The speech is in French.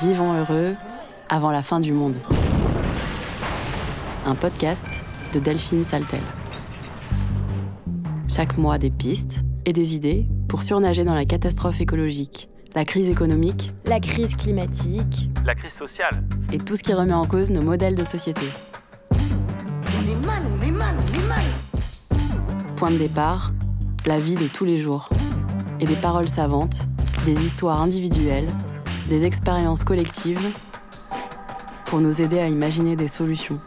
Vivons heureux avant la fin du monde. Un podcast de Delphine Saltel. Chaque mois, des pistes et des idées pour surnager dans la catastrophe écologique, la crise économique, la crise climatique, la crise sociale et tout ce qui remet en cause nos modèles de société. On est mal, on est mal, on est mal. Point de départ, la vie de tous les jours. Et des paroles savantes, des histoires individuelles, des expériences collectives pour nous aider à imaginer des solutions.